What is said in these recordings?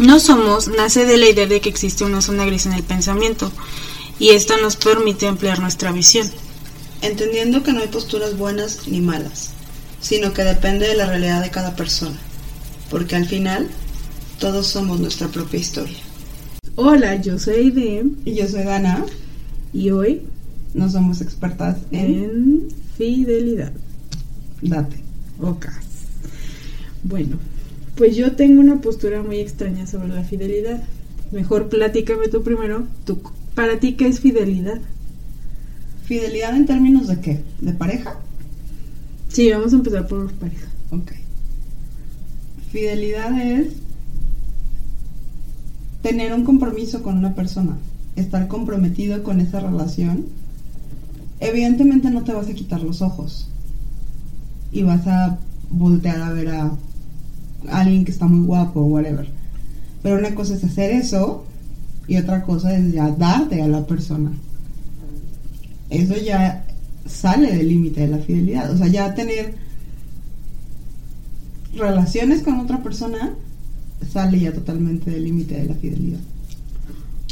No somos nace de la idea de que existe una zona gris en el pensamiento y esta nos permite ampliar nuestra visión. Entendiendo que no hay posturas buenas ni malas, sino que depende de la realidad de cada persona, porque al final todos somos nuestra propia historia. Hola, yo soy Aide Y yo soy Dana y hoy no somos expertas en en fidelidad. date. Ok. Bueno, pues yo tengo una postura muy extraña sobre la fidelidad. Mejor platícame tú primero. Tú, ¿Para ti qué es fidelidad? ¿Fidelidad en términos de qué? ¿De pareja? Sí, vamos a empezar por pareja. Ok. Fidelidad es tener un compromiso con una persona, estar comprometido con esa relación. Evidentemente no te vas a quitar los ojos y vas a voltear a ver a alguien que está muy guapo o whatever. Pero una cosa es hacer eso y otra cosa es ya darte a la persona. Eso ya sale del límite de la fidelidad. O sea, ya tener relaciones con otra persona sale ya totalmente del límite de la fidelidad.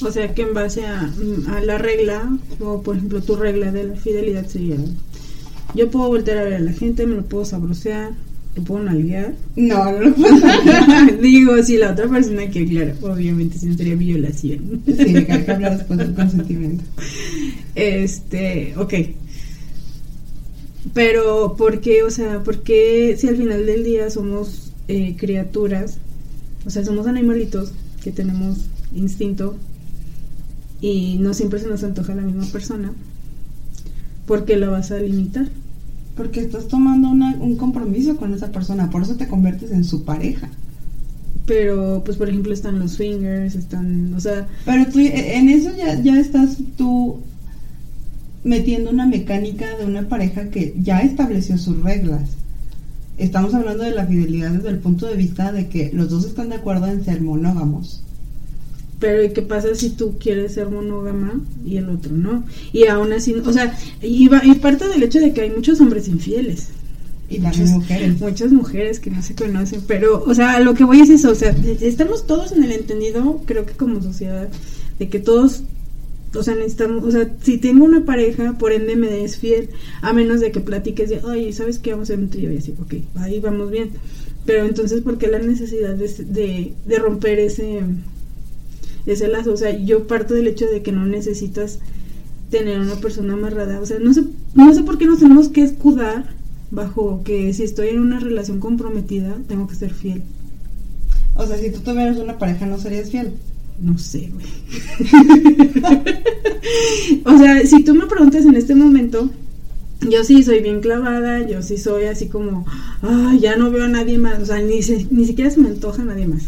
O sea que en base a, la regla, o por ejemplo tu regla de la fidelidad sería, yo puedo voltear a ver a la gente, me lo puedo sabrosear, lo puedo nalguear. No, no lo puedo hacer. Digo, si la otra persona que, claro, obviamente si no sería violación. Sí, hay que hablar después del consentimiento. Este, ok. Pero, ¿por qué? O sea, ¿por qué si al final del día somos eh, criaturas, o sea, somos animalitos que tenemos instinto y no siempre se nos antoja la misma persona? ¿Por qué la vas a limitar? Porque estás tomando una- un compromiso con esa persona, por eso te conviertes en su pareja. Pero, pues, por ejemplo, están los swingers, están, o sea, Pero tú, eh, en eso ya, ya estás tú metiendo una mecánica de una pareja que ya estableció sus reglas. Estamos hablando de la fidelidad desde el punto de vista de que los dos están de acuerdo en ser monógamos. Pero ¿y qué pasa si tú quieres ser monógama y el otro no? Y aún así, o sea, y, va- y parte del hecho de que hay muchos hombres infieles. Y Muchas- mujeres. Muchas mujeres que no se conocen, pero, o sea, lo que voy es eso, o sea, estamos todos en el entendido, creo que como sociedad, de que todos, o sea, necesitamos, o sea, si tengo una pareja, por ende me es fiel, a menos de que platiques de, oye, ¿sabes qué? Vamos a hacer un trío y así, ok, ahí vamos bien. Pero entonces, ¿por qué la necesidad de, de, de romper ese, ese lazo? O sea, yo parto del hecho de que no necesitas tener una persona amarrada, o sea, no sé, no sé por qué nos tenemos que escudar bajo que si estoy en una relación comprometida, tengo que ser fiel. O sea, si tú tuvieras una pareja, ¿no serías fiel? No sé, güey. o sea, si tú me preguntas en este momento, yo sí soy bien clavada, yo sí soy así como, ah, ya no veo a nadie más, o sea, ni, se- ni siquiera se me antoja a nadie más.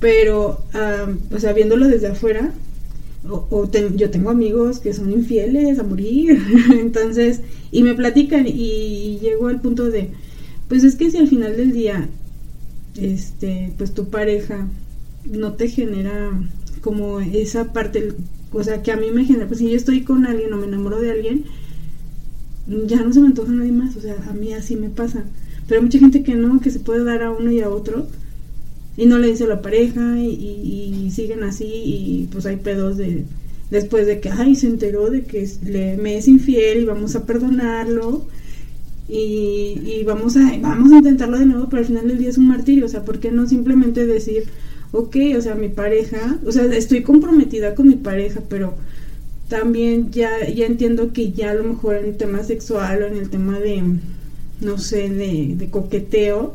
Pero, ah, o sea, viéndolo desde afuera, o, o ten- yo tengo amigos que son infieles a morir, entonces, y me platican y llego al punto de, pues es que si al final del día, este, pues tu pareja no te genera como esa parte, o sea, que a mí me genera, pues si yo estoy con alguien o me enamoro de alguien, ya no se me antoja nadie más, o sea, a mí así me pasa. Pero hay mucha gente que no, que se puede dar a uno y a otro y no le dice a la pareja y, siguen así y pues hay pedos de después de que, ay, se enteró de que le, me es infiel y vamos a perdonarlo y, y vamos a vamos a intentarlo de nuevo, pero al final del día es un martirio, o sea, ¿por qué no simplemente decir, ok, o sea, mi pareja, o sea, estoy comprometida con mi pareja, pero también ya, ya entiendo que ya a lo mejor en el tema sexual o en el tema de, no sé, de coqueteo,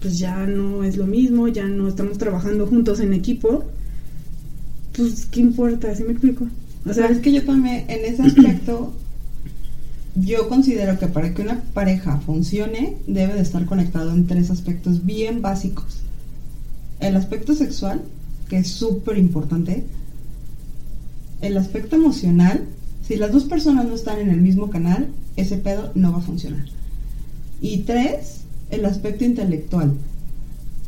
pues ya no es lo mismo, ya no estamos trabajando juntos en equipo, pues qué importa, ¿sí me explico? O sea, es que yo también, en ese aspecto, yo considero que para que una pareja funcione, debe de estar conectado en tres aspectos bien básicos. El aspecto sexual, que es súper importante. El aspecto emocional, si las dos personas no están en el mismo canal, ese pedo no va a funcionar. Y tres, el aspecto intelectual.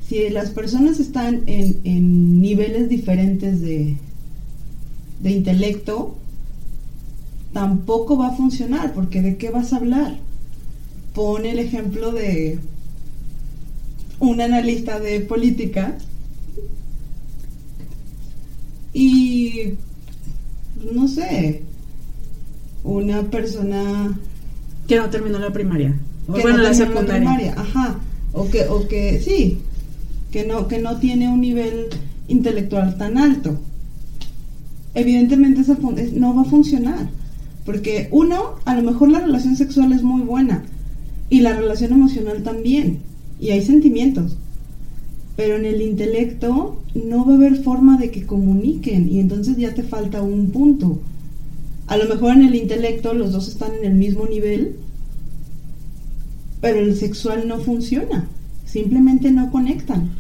Si las personas están en, en niveles diferentes de, de intelecto, tampoco va a funcionar, porque ¿de qué vas a hablar? Pone el ejemplo de un analista de política Y no sé, una persona que no terminó la primaria. Que bueno, no la secundaria. primaria, ajá, o que o que sí, que no que no tiene un nivel intelectual tan alto. Evidentemente esa no va a funcionar, porque uno, a lo mejor la relación sexual es muy buena y la relación emocional también, y hay sentimientos. Pero en el intelecto no va a haber forma de que comuniquen y entonces ya te falta un punto. A lo mejor en el intelecto los dos están en el mismo nivel, pero el sexual no funciona. Simplemente no conectan.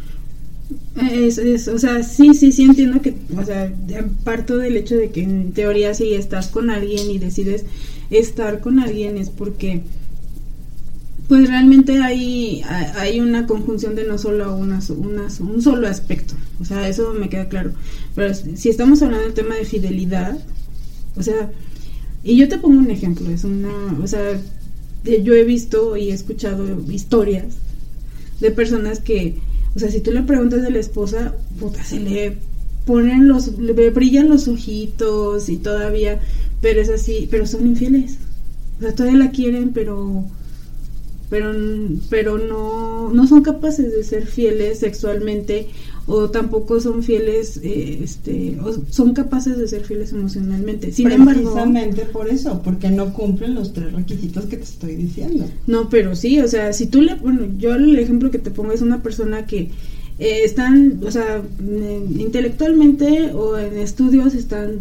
Es, es, o sea, sí, sí, sí entiendo que, o sea, parto del hecho de que en teoría si estás con alguien y decides estar con alguien es porque, pues realmente hay, hay una conjunción de no solo una, una- un solo aspecto, o sea, eso me queda claro. Pero si estamos hablando del tema de fidelidad, o sea, y yo te pongo un ejemplo, es una, o sea, yo he visto y he escuchado historias de personas que, o sea, si tú le preguntas de la esposa, puta, se le ponen los, le brillan los ojitos y todavía, pero es así, pero son infieles. O sea, todavía la quieren, pero, pero, pero no, no son capaces de ser fieles sexualmente o tampoco son fieles, eh, este, o son capaces de ser fieles emocionalmente. Sin embargo, Precisamente por eso, porque no cumplen los tres requisitos que te estoy diciendo. No, pero sí, o sea, si tú le, bueno, yo el ejemplo que te pongo es una persona que eh, están, o sea, intelectualmente o en estudios están,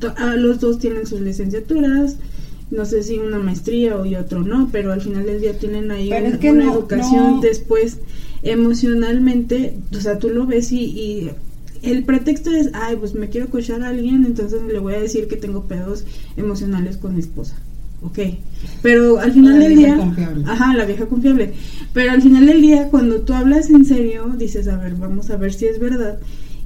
to- ah, los dos tienen sus licenciaturas, no sé si una maestría o y otro no, pero al final del día tienen ahí Pero un- es que una no- educación no. después emocionalmente, o sea, tú lo ves y, y el pretexto es, ay, pues me quiero cochar a alguien, entonces le voy a decir que tengo pedos emocionales con mi esposa. Ok, pero al final La del día, confiable. ajá, la vieja confiable. Pero al final del día, cuando tú hablas en serio, dices, a ver, vamos a ver si es verdad.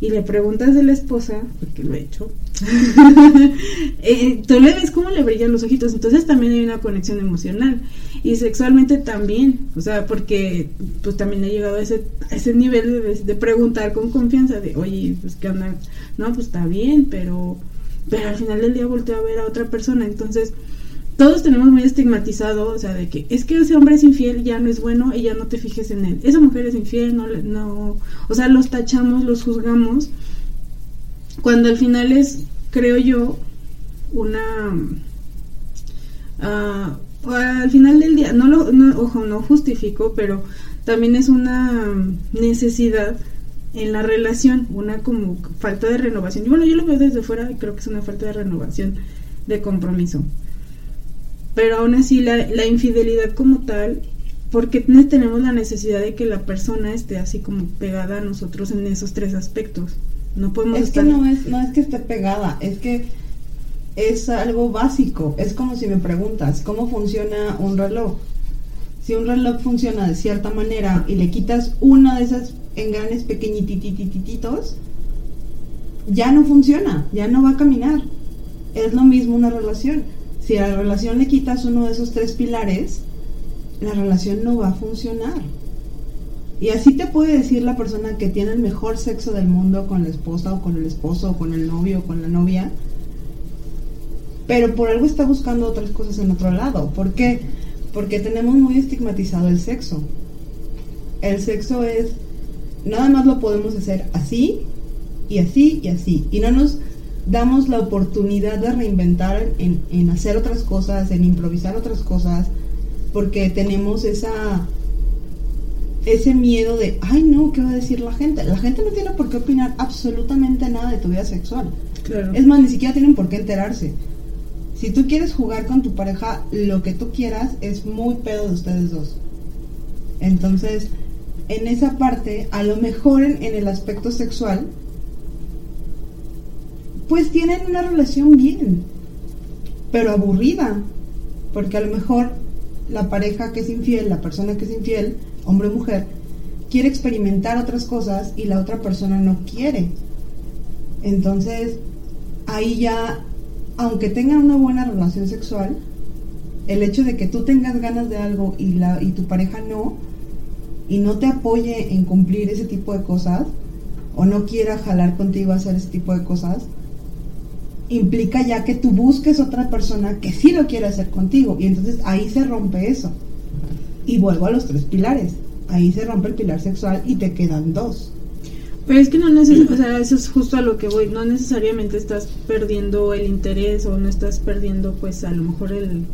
Y le preguntas de la esposa, porque lo he hecho, eh, tú le ves cómo le brillan los ojitos. Entonces también hay una conexión emocional. Y sexualmente también, o sea, porque pues también he llegado a ese, a ese nivel de, de preguntar con confianza de, oye, pues qué onda, no, pues está bien, pero, pero al final del día volteo a ver a otra persona. Entonces, todos tenemos muy estigmatizado, o sea, de que es que ese hombre es infiel, ya no es bueno y ya no te fijes en él. Esa mujer es infiel, no, no, o sea, los tachamos, los juzgamos, cuando al final es, creo yo, una, ah, al final del día, no lo, no, ojo, no justifico, pero también es una necesidad en la relación, una como falta de renovación. Y bueno, yo lo veo desde fuera y creo que es una falta de renovación de compromiso pero aún así la, la infidelidad como tal, porque ne- tenemos la necesidad de que la persona esté así como pegada a nosotros en esos tres aspectos. No podemos Es que no es, no es que esté pegada, es que es algo básico. Es como si me preguntas, ¿cómo funciona un reloj? Si un reloj funciona de cierta manera y le quitas una de esas engranes pequeñitititititos, ya no funciona, ya no va a caminar. Es lo mismo una relación. Si a la relación le quitas uno de esos tres pilares, la relación no va a funcionar. Y así te puede decir la persona que tiene el mejor sexo del mundo con la esposa o con el esposo o con el novio o con la novia, pero por algo está buscando otras cosas en otro lado. ¿Por qué? Porque tenemos muy estigmatizado el sexo. El sexo es, nada más lo podemos hacer así y así y así. Y no nos damos la oportunidad de reinventar en, en hacer otras cosas, en improvisar otras cosas, porque tenemos esa ese miedo de, ay no, ¿qué va a decir la gente? La gente no tiene por qué opinar absolutamente nada de tu vida sexual. Claro. Es más, ni siquiera tienen por qué enterarse. Si tú quieres jugar con tu pareja, lo que tú quieras es muy pedo de ustedes dos. Entonces, en esa parte, a lo mejor en, el aspecto sexual, pues tienen una relación bien, pero aburrida. Porque a lo mejor la pareja que es infiel, la persona que es infiel, hombre o mujer, quiere experimentar otras cosas y la otra persona no quiere. Entonces, ahí ya, aunque tengan una buena relación sexual, el hecho de que tú tengas ganas de algo y, la, y tu pareja no, y no te apoye en cumplir ese tipo de cosas, o no quiera jalar contigo a hacer ese tipo de cosas, implica ya que tú busques otra persona que sí lo quiere hacer contigo. Y entonces ahí se rompe eso. Y vuelvo a los tres pilares. Ahí se rompe el pilar sexual y te quedan dos. Pero es que no necesariamente, o sea, eso es justo a lo que voy, no necesariamente estás perdiendo el interés o no estás perdiendo pues a lo mejor el,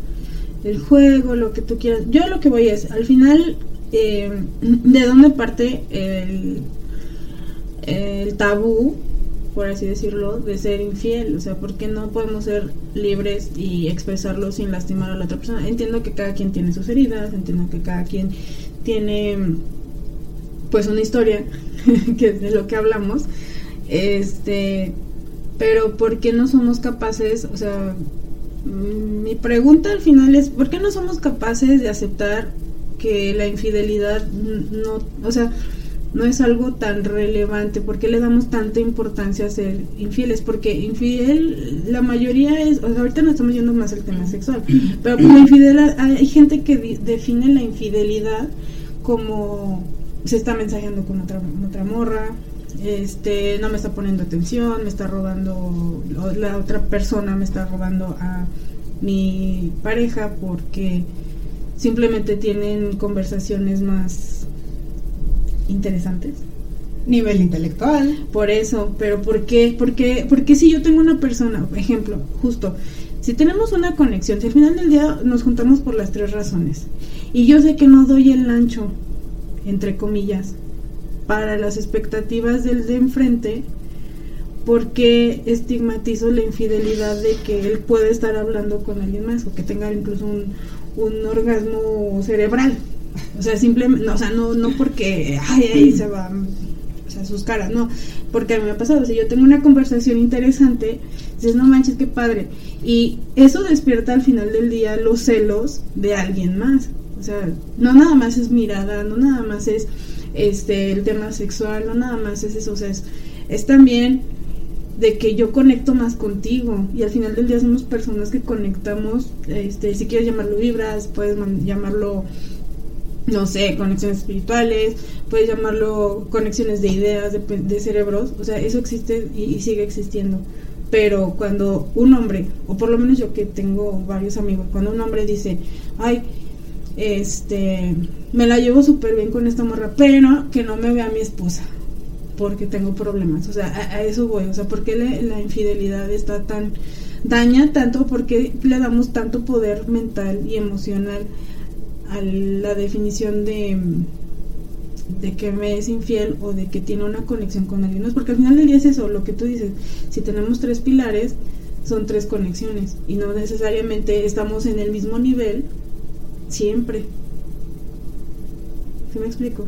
el juego, lo que tú quieras. Yo lo que voy es, al final, eh, ¿de dónde parte el, el tabú, por así decirlo, de ser infiel? O sea, ¿por qué no podemos ser libres y expresarlo sin lastimar a la otra persona? Entiendo que cada quien tiene sus heridas, entiendo que cada quien tiene pues una historia que es de lo que hablamos este pero por qué no somos capaces o sea mm, mi pregunta al final es por qué no somos capaces de aceptar que la infidelidad no o sea no es algo tan relevante, ¿por qué le damos tanta importancia a ser infieles? Porque infiel, la mayoría es, o sea, ahorita no estamos yendo más al tema sexual, pero como infiel, hay gente que define la infidelidad como se está mensajeando con otra, otra morra, este, no me está poniendo atención, me está robando, la otra persona me está robando a mi pareja porque simplemente tienen conversaciones más interesantes. Nivel intelectual. Por eso, pero ¿por qué? Porque, porque si yo tengo una persona, ejemplo, justo, si tenemos una conexión, si al final del día nos juntamos por las tres razones, y yo sé que no doy el ancho entre comillas, para las expectativas del de enfrente, porque estigmatizo la infidelidad de que él puede estar hablando con alguien más o que tenga incluso un, un orgasmo cerebral. O sea, simplemente, o sea, no, no porque ay, ahí se va, o sea, sus caras, no, porque a mí me ha pasado, si yo tengo una conversación interesante, dices, no manches, qué padre, y eso despierta al final del día los celos de alguien más. O sea, no nada más es mirada, no nada más es este el tema sexual, no nada más es eso, o sea, es, también de que yo conecto más contigo y al final del día somos personas que conectamos, este, si quieres llamarlo vibras, puedes llamarlo no sé, conexiones espirituales, puedes llamarlo conexiones de ideas, de, cerebros, o sea, eso existe y, y, sigue existiendo. Pero cuando un hombre, o por lo menos yo que tengo varios amigos, cuando un hombre dice, ay, este, me la llevo súper bien con esta morra, pero que no me vea mi esposa, porque tengo problemas, o sea, a, eso voy, o sea, ¿por qué la infidelidad está tan, daña tanto, porque le damos tanto poder mental y emocional a la definición de de que me es infiel o de que tiene una conexión con alguien. Porque al final del día es eso, lo que tú dices. Si tenemos tres pilares, son tres conexiones y no necesariamente estamos en el mismo nivel siempre. ¿Sí me explico?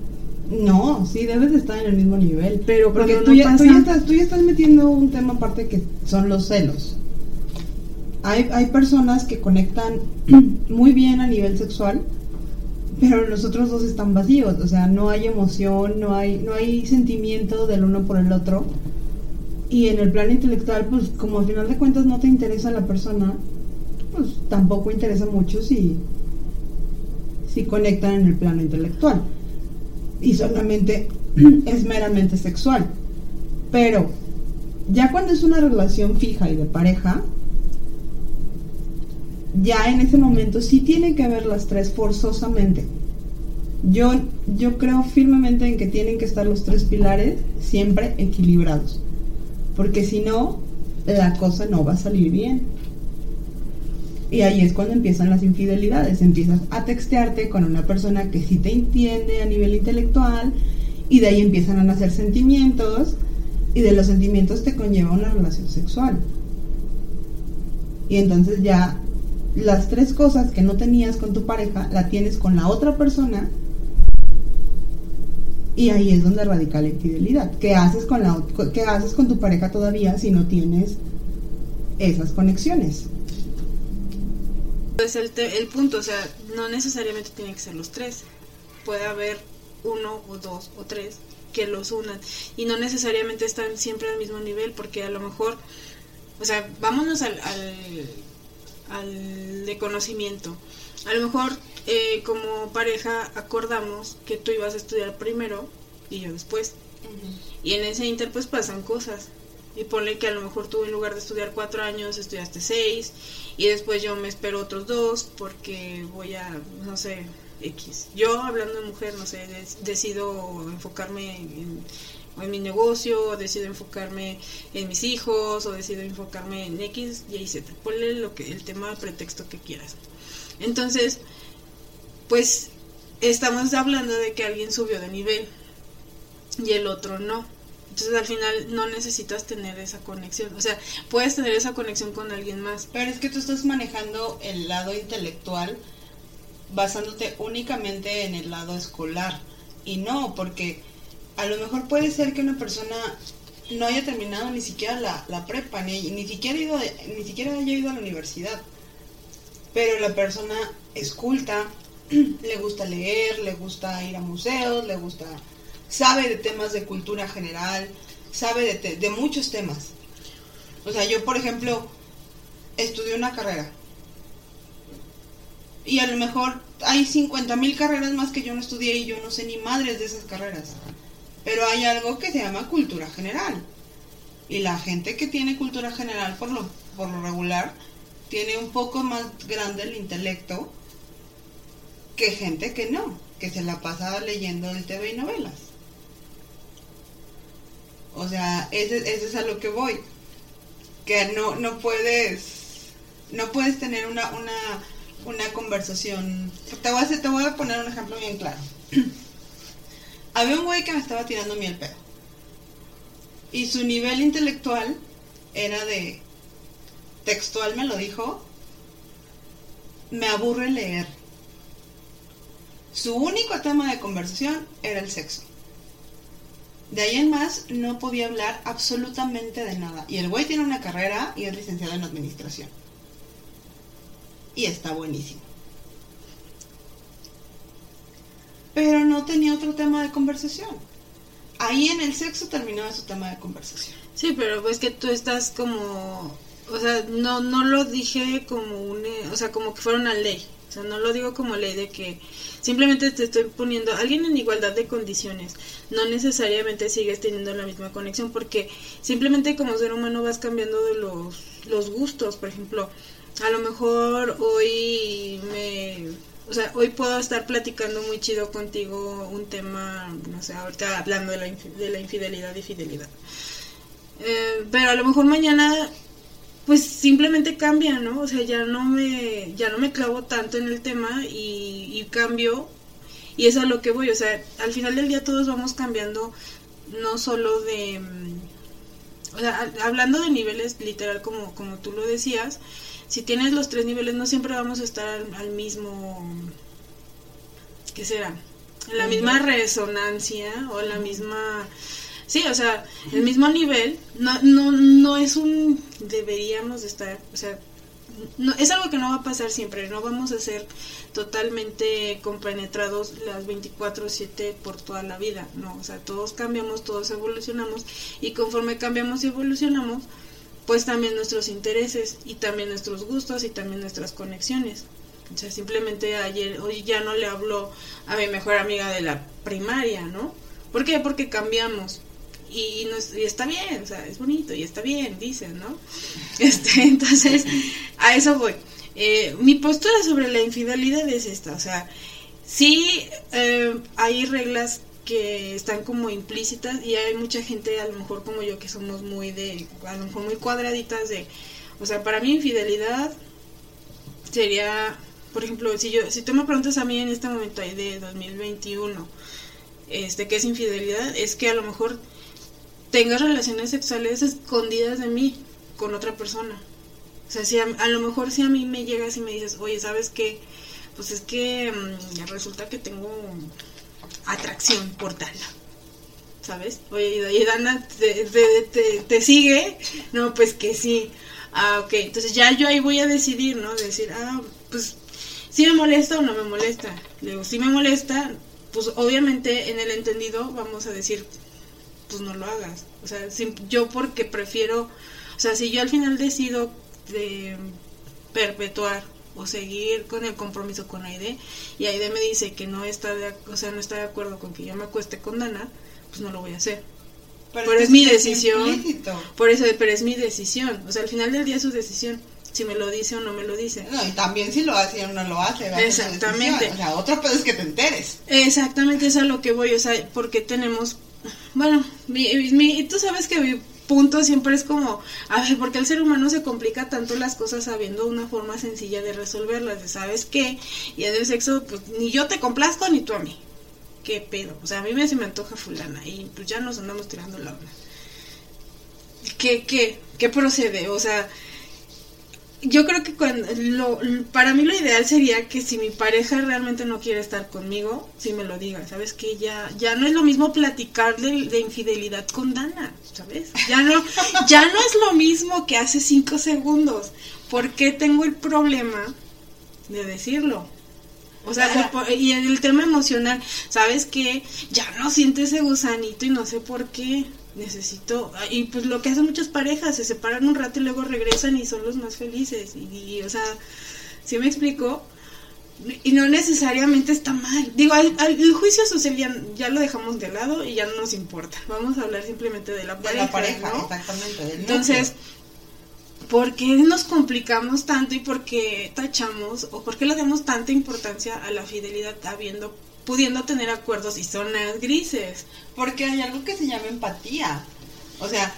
No, sí, debes de estar en el mismo nivel. Pero porque tú, ya, tú, ya estás, tú ya estás metiendo un tema aparte que son los celos. Hay, hay personas que conectan muy bien a nivel sexual, pero los otros dos están vacíos. O sea, no hay emoción, no hay, no hay sentimiento del uno por el otro. Y en el plan intelectual, pues como al final de cuentas no te interesa la persona, pues tampoco interesa mucho si si conectan en el plano intelectual. Y solamente es meramente sexual. Pero ya cuando es una relación fija y de pareja, ya en ese momento sí tienen que haber las tres forzosamente. Yo, yo creo firmemente en que tienen que estar los tres pilares siempre equilibrados. Porque si no, la cosa no va a salir bien. Y ahí es cuando empiezan las infidelidades. Empiezas a textearte con una persona que sí te entiende a nivel intelectual y de ahí empiezan a nacer sentimientos y de los sentimientos te conlleva una relación sexual. Y entonces ya las tres cosas que no tenías con tu pareja la tienes con la otra persona y ahí es donde radica la infidelidad. ¿Qué haces con la qué haces con tu pareja todavía si no tienes esas conexiones? Es el, el punto, o sea, no necesariamente tienen que ser los tres. Puede haber uno o dos o tres que los unan y no necesariamente están siempre al mismo nivel porque a lo mejor, o sea, vámonos al, al, de conocimiento. A lo mejor eh, como pareja acordamos que tú ibas a estudiar primero y yo después. Y en ese inter pues pasan cosas. Y ponle que a lo mejor tú en lugar de estudiar cuatro años estudiaste seis y después yo me espero otros dos porque voy a, no sé, X. Yo hablando de mujer, no sé, decido enfocarme en, mi negocio, o decido enfocarme en mis hijos, o decido enfocarme en X, Y, Z. Ponle lo que, el tema pretexto que quieras. Entonces, pues estamos hablando de que alguien subió de nivel y el otro no. Entonces al final no necesitas tener esa conexión. O sea, puedes tener esa conexión con alguien más. Pero es que tú estás manejando el lado intelectual basándote únicamente en el lado escolar. Y no, porque a lo mejor puede ser que una persona no haya terminado ni siquiera la, la prepa, ni, ni, siquiera ido ni siquiera haya ido a la universidad. Pero la persona es culta, le gusta leer, le gusta ir a museos, le gusta sabe de temas de cultura general, sabe de, muchos temas. O sea, yo, por ejemplo, estudié una carrera. Y a lo mejor hay 50 mil carreras más que yo no estudié y yo no sé ni madres de esas carreras. Pero hay algo que se llama cultura general. Y la gente que tiene cultura general, por lo, por lo regular, tiene un poco más grande el intelecto que gente que no, que se la pasa leyendo el TV y novelas. O sea, ese es a lo que voy. Que no, no puedes, no puedes tener una, una, una conversación. Te voy, a te voy a poner un ejemplo bien claro. Había un güey que me estaba tirando miel pedo. Y su nivel intelectual era de, textual me lo dijo, me aburre leer. Su único tema de conversación era el sexo. De ahí en más no podía hablar absolutamente de nada. Y el güey tiene una carrera y es licenciado en administración. Y está buenísimo. Pero no tenía otro tema de conversación. Ahí en el sexo terminaba su tema de conversación. Sí, pero pues que tú estás como... O sea, no, no lo dije como un... O sea, como que fuera una ley. O sea, no lo digo como ley de que simplemente te estoy poniendo a alguien en igualdad de condiciones. No necesariamente sigues teniendo la misma conexión porque simplemente como ser humano vas cambiando de los, los gustos. Por ejemplo, a lo mejor hoy me... O sea, hoy puedo estar platicando muy chido contigo un tema, no sé, ahorita hablando de la, de la infidelidad y fidelidad. Eh, pero a lo mejor mañana pues simplemente cambia, ¿no? O sea, ya no me, ya no me clavo tanto en el tema y, cambio y es a lo que voy, o sea, al final del día todos vamos cambiando, no solo de, mm, o sea, hablando de niveles literal como, como tú lo decías, si tienes los tres niveles no siempre vamos a estar al, al mismo, ¿qué será? En la misma resonancia o en la misma Sí, o sea, el mismo nivel, no, no, no es un deberíamos estar, o sea, no, es algo que no va a pasar siempre, no vamos a ser totalmente compenetrados las 24/7 por toda la vida, no, o sea, todos cambiamos, todos evolucionamos y conforme cambiamos y evolucionamos, pues también nuestros intereses y también nuestros gustos y también nuestras conexiones. O sea, simplemente ayer, hoy ya no le hablo a mi mejor amiga de la primaria, ¿no? ¿Por qué? Porque cambiamos y, está bien, o sea, es bonito y está bien, dicen, ¿no? Este, entonces, a eso voy. Eh, mi postura sobre la infidelidad es esta, o sea, sí eh, hay reglas que están como implícitas y hay mucha gente, a lo mejor como yo, que somos muy de, a lo mejor muy cuadraditas de, o sea, para mí infidelidad sería, por ejemplo, si yo, si tú me preguntas a mí en este momento ahí de 2021, este, ¿qué es infidelidad? Es que a lo mejor tengas relaciones sexuales escondidas de mí con otra persona. O sea, si a, lo mejor si a mí me llegas y me dices, oye, ¿sabes qué? Pues es que mm, resulta que tengo atracción por Dana. ¿Sabes? Oye, y Dana te, te, te, sigue. No, pues que sí. Ah, ok. Entonces ya yo ahí voy a decidir, ¿no? Decir, ah, pues si me molesta o no me molesta. Le digo, si me molesta, pues obviamente en el entendido vamos a decir, pues no lo hagas. O sea, yo porque prefiero, o sea, si yo al final decido de perpetuar o seguir con el compromiso con Aide y Aide me dice que no está de, o sea, no está de acuerdo con que yo me acueste con Dana, pues no lo voy a hacer. Pero, es, mi decisión. Por eso, pero es mi decisión. O sea, al final del día es su decisión. Si me lo dice o no me lo dice. No, y también si lo hace o no lo hace. Exactamente. O sea, otro pedo es que te enteres. Exactamente, es a lo que voy. O sea, porque tenemos. Bueno, mi, mi, tú sabes que mi punto siempre es como, a ver, porque el ser humano se complica tanto las cosas sabiendo una forma sencilla de resolverlas, ¿sabes qué? Y el sexo, pues ni yo te complazco ni tú a mí. ¿Qué pedo? O sea, a mí me se me antoja fulana y pues ya nos andamos tirando la hora. ¿Qué, qué, qué procede? O sea, yo creo que cuando lo, para mí lo ideal sería que si mi pareja realmente no quiere estar conmigo, si me lo diga, ¿sabes? Que ya, ya no es lo mismo platicar de, infidelidad con Dana, ¿sabes? Ya no, ya no es lo mismo que hace cinco segundos. ¿Por qué tengo el problema de decirlo? O sea, y en el tema emocional, ¿sabes qué? Ya no siente ese gusanito y no sé por qué. Necesito y pues lo que hacen muchas parejas se separan un rato y luego regresan y son los más felices. Y, o sea si me explico y no necesariamente está mal. Digo el juicio social ya, lo dejamos de lado y ya no nos importa. Vamos a hablar simplemente de la pareja, la pareja exactamente entonces ¿por qué nos complicamos tanto y por qué tachamos o por qué le damos tanta importancia a la fidelidad pudiendo tener acuerdos y zonas grises. Porque hay algo que se llama empatía. O sea,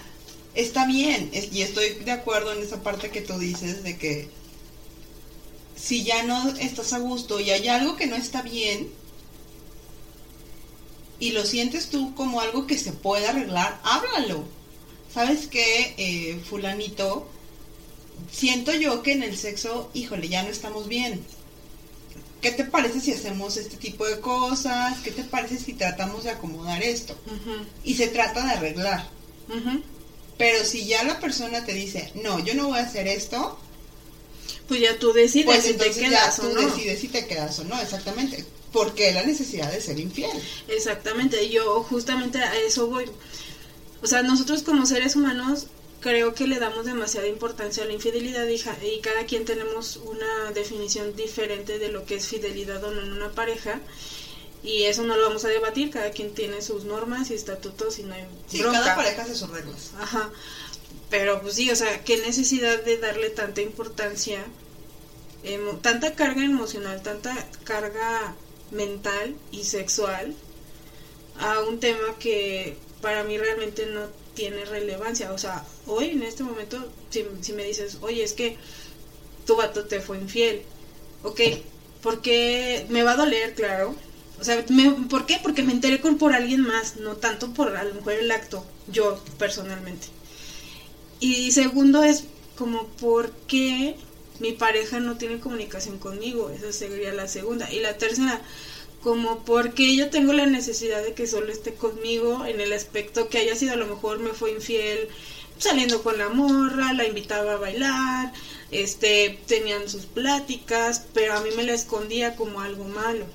está bien, y estoy de acuerdo en esa parte que tú dices de que si ya no estás a gusto y hay algo que no está bien y lo sientes tú como algo que se puede arreglar, háblalo. ¿Sabes qué, eh, fulanito? Siento yo que en el sexo, híjole, ya no estamos bien ¿qué te parece si hacemos este tipo de cosas? ¿Qué te parece si tratamos de acomodar esto? Y se trata de arreglar. Pero si ya la persona te dice, no, yo no voy a hacer esto, pues ya tú decides pues si te quedas ya tú decides si te quedas o no, exactamente. Porque la necesidad de ser infiel. Exactamente, yo justamente a eso voy. O sea, nosotros como seres humanos creo que le damos demasiada importancia a la infidelidad y, cada quien tenemos una definición diferente de lo que es fidelidad o no en una pareja y eso no lo vamos a debatir, cada quien tiene sus normas y estatutos y no hay sí, cada pareja hace sus reglas. Ajá. Pero pues sí, o sea, qué necesidad de darle tanta importancia, tanta carga emocional, tanta carga mental y sexual a un tema que para mí realmente no tiene relevancia. O sea, hoy en este momento, si, me dices, oye, es que tu vato te fue infiel, ok, porque me va a doler, claro. O sea, ¿por qué? Porque me enteré por alguien más, no tanto por a lo mejor el acto, yo personalmente. Y segundo es como, ¿por qué mi pareja no tiene comunicación conmigo? Esa sería la segunda. Y la tercera, como porque yo tengo la necesidad de que solo esté conmigo en el aspecto que haya sido a lo mejor me fue infiel saliendo con la morra, la invitaba a bailar, este, tenían sus pláticas, pero a mí me la escondía como algo malo.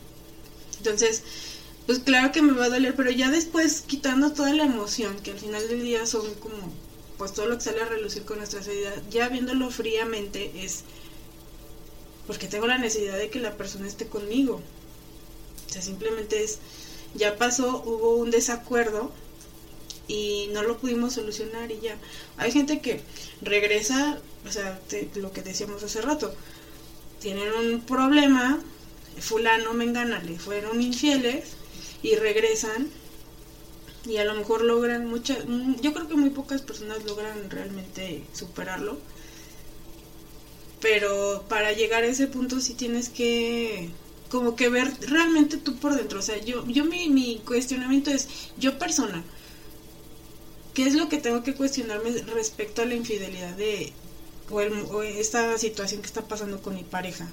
Entonces, pues claro que me va a doler, pero ya después quitando toda la emoción, que al final del día son como, pues todo lo que sale a relucir con nuestra vida, ya viéndolo fríamente es porque tengo la necesidad de que la persona esté conmigo. O sea, simplemente es, ya pasó, hubo un desacuerdo y no lo pudimos solucionar y ya. Hay gente que regresa, o sea, lo que decíamos hace rato, tienen un problema, fulano, mengana, le fueron infieles y regresan y a lo mejor logran muchas, yo creo que muy pocas personas logran realmente superarlo. Pero para llegar a ese punto sí tienes que como que ver realmente tú por dentro. O sea, yo, yo mi, mi cuestionamiento es, yo persona, ¿qué es lo que tengo que cuestionarme respecto a la infidelidad de, o, o esta situación que está pasando con mi pareja?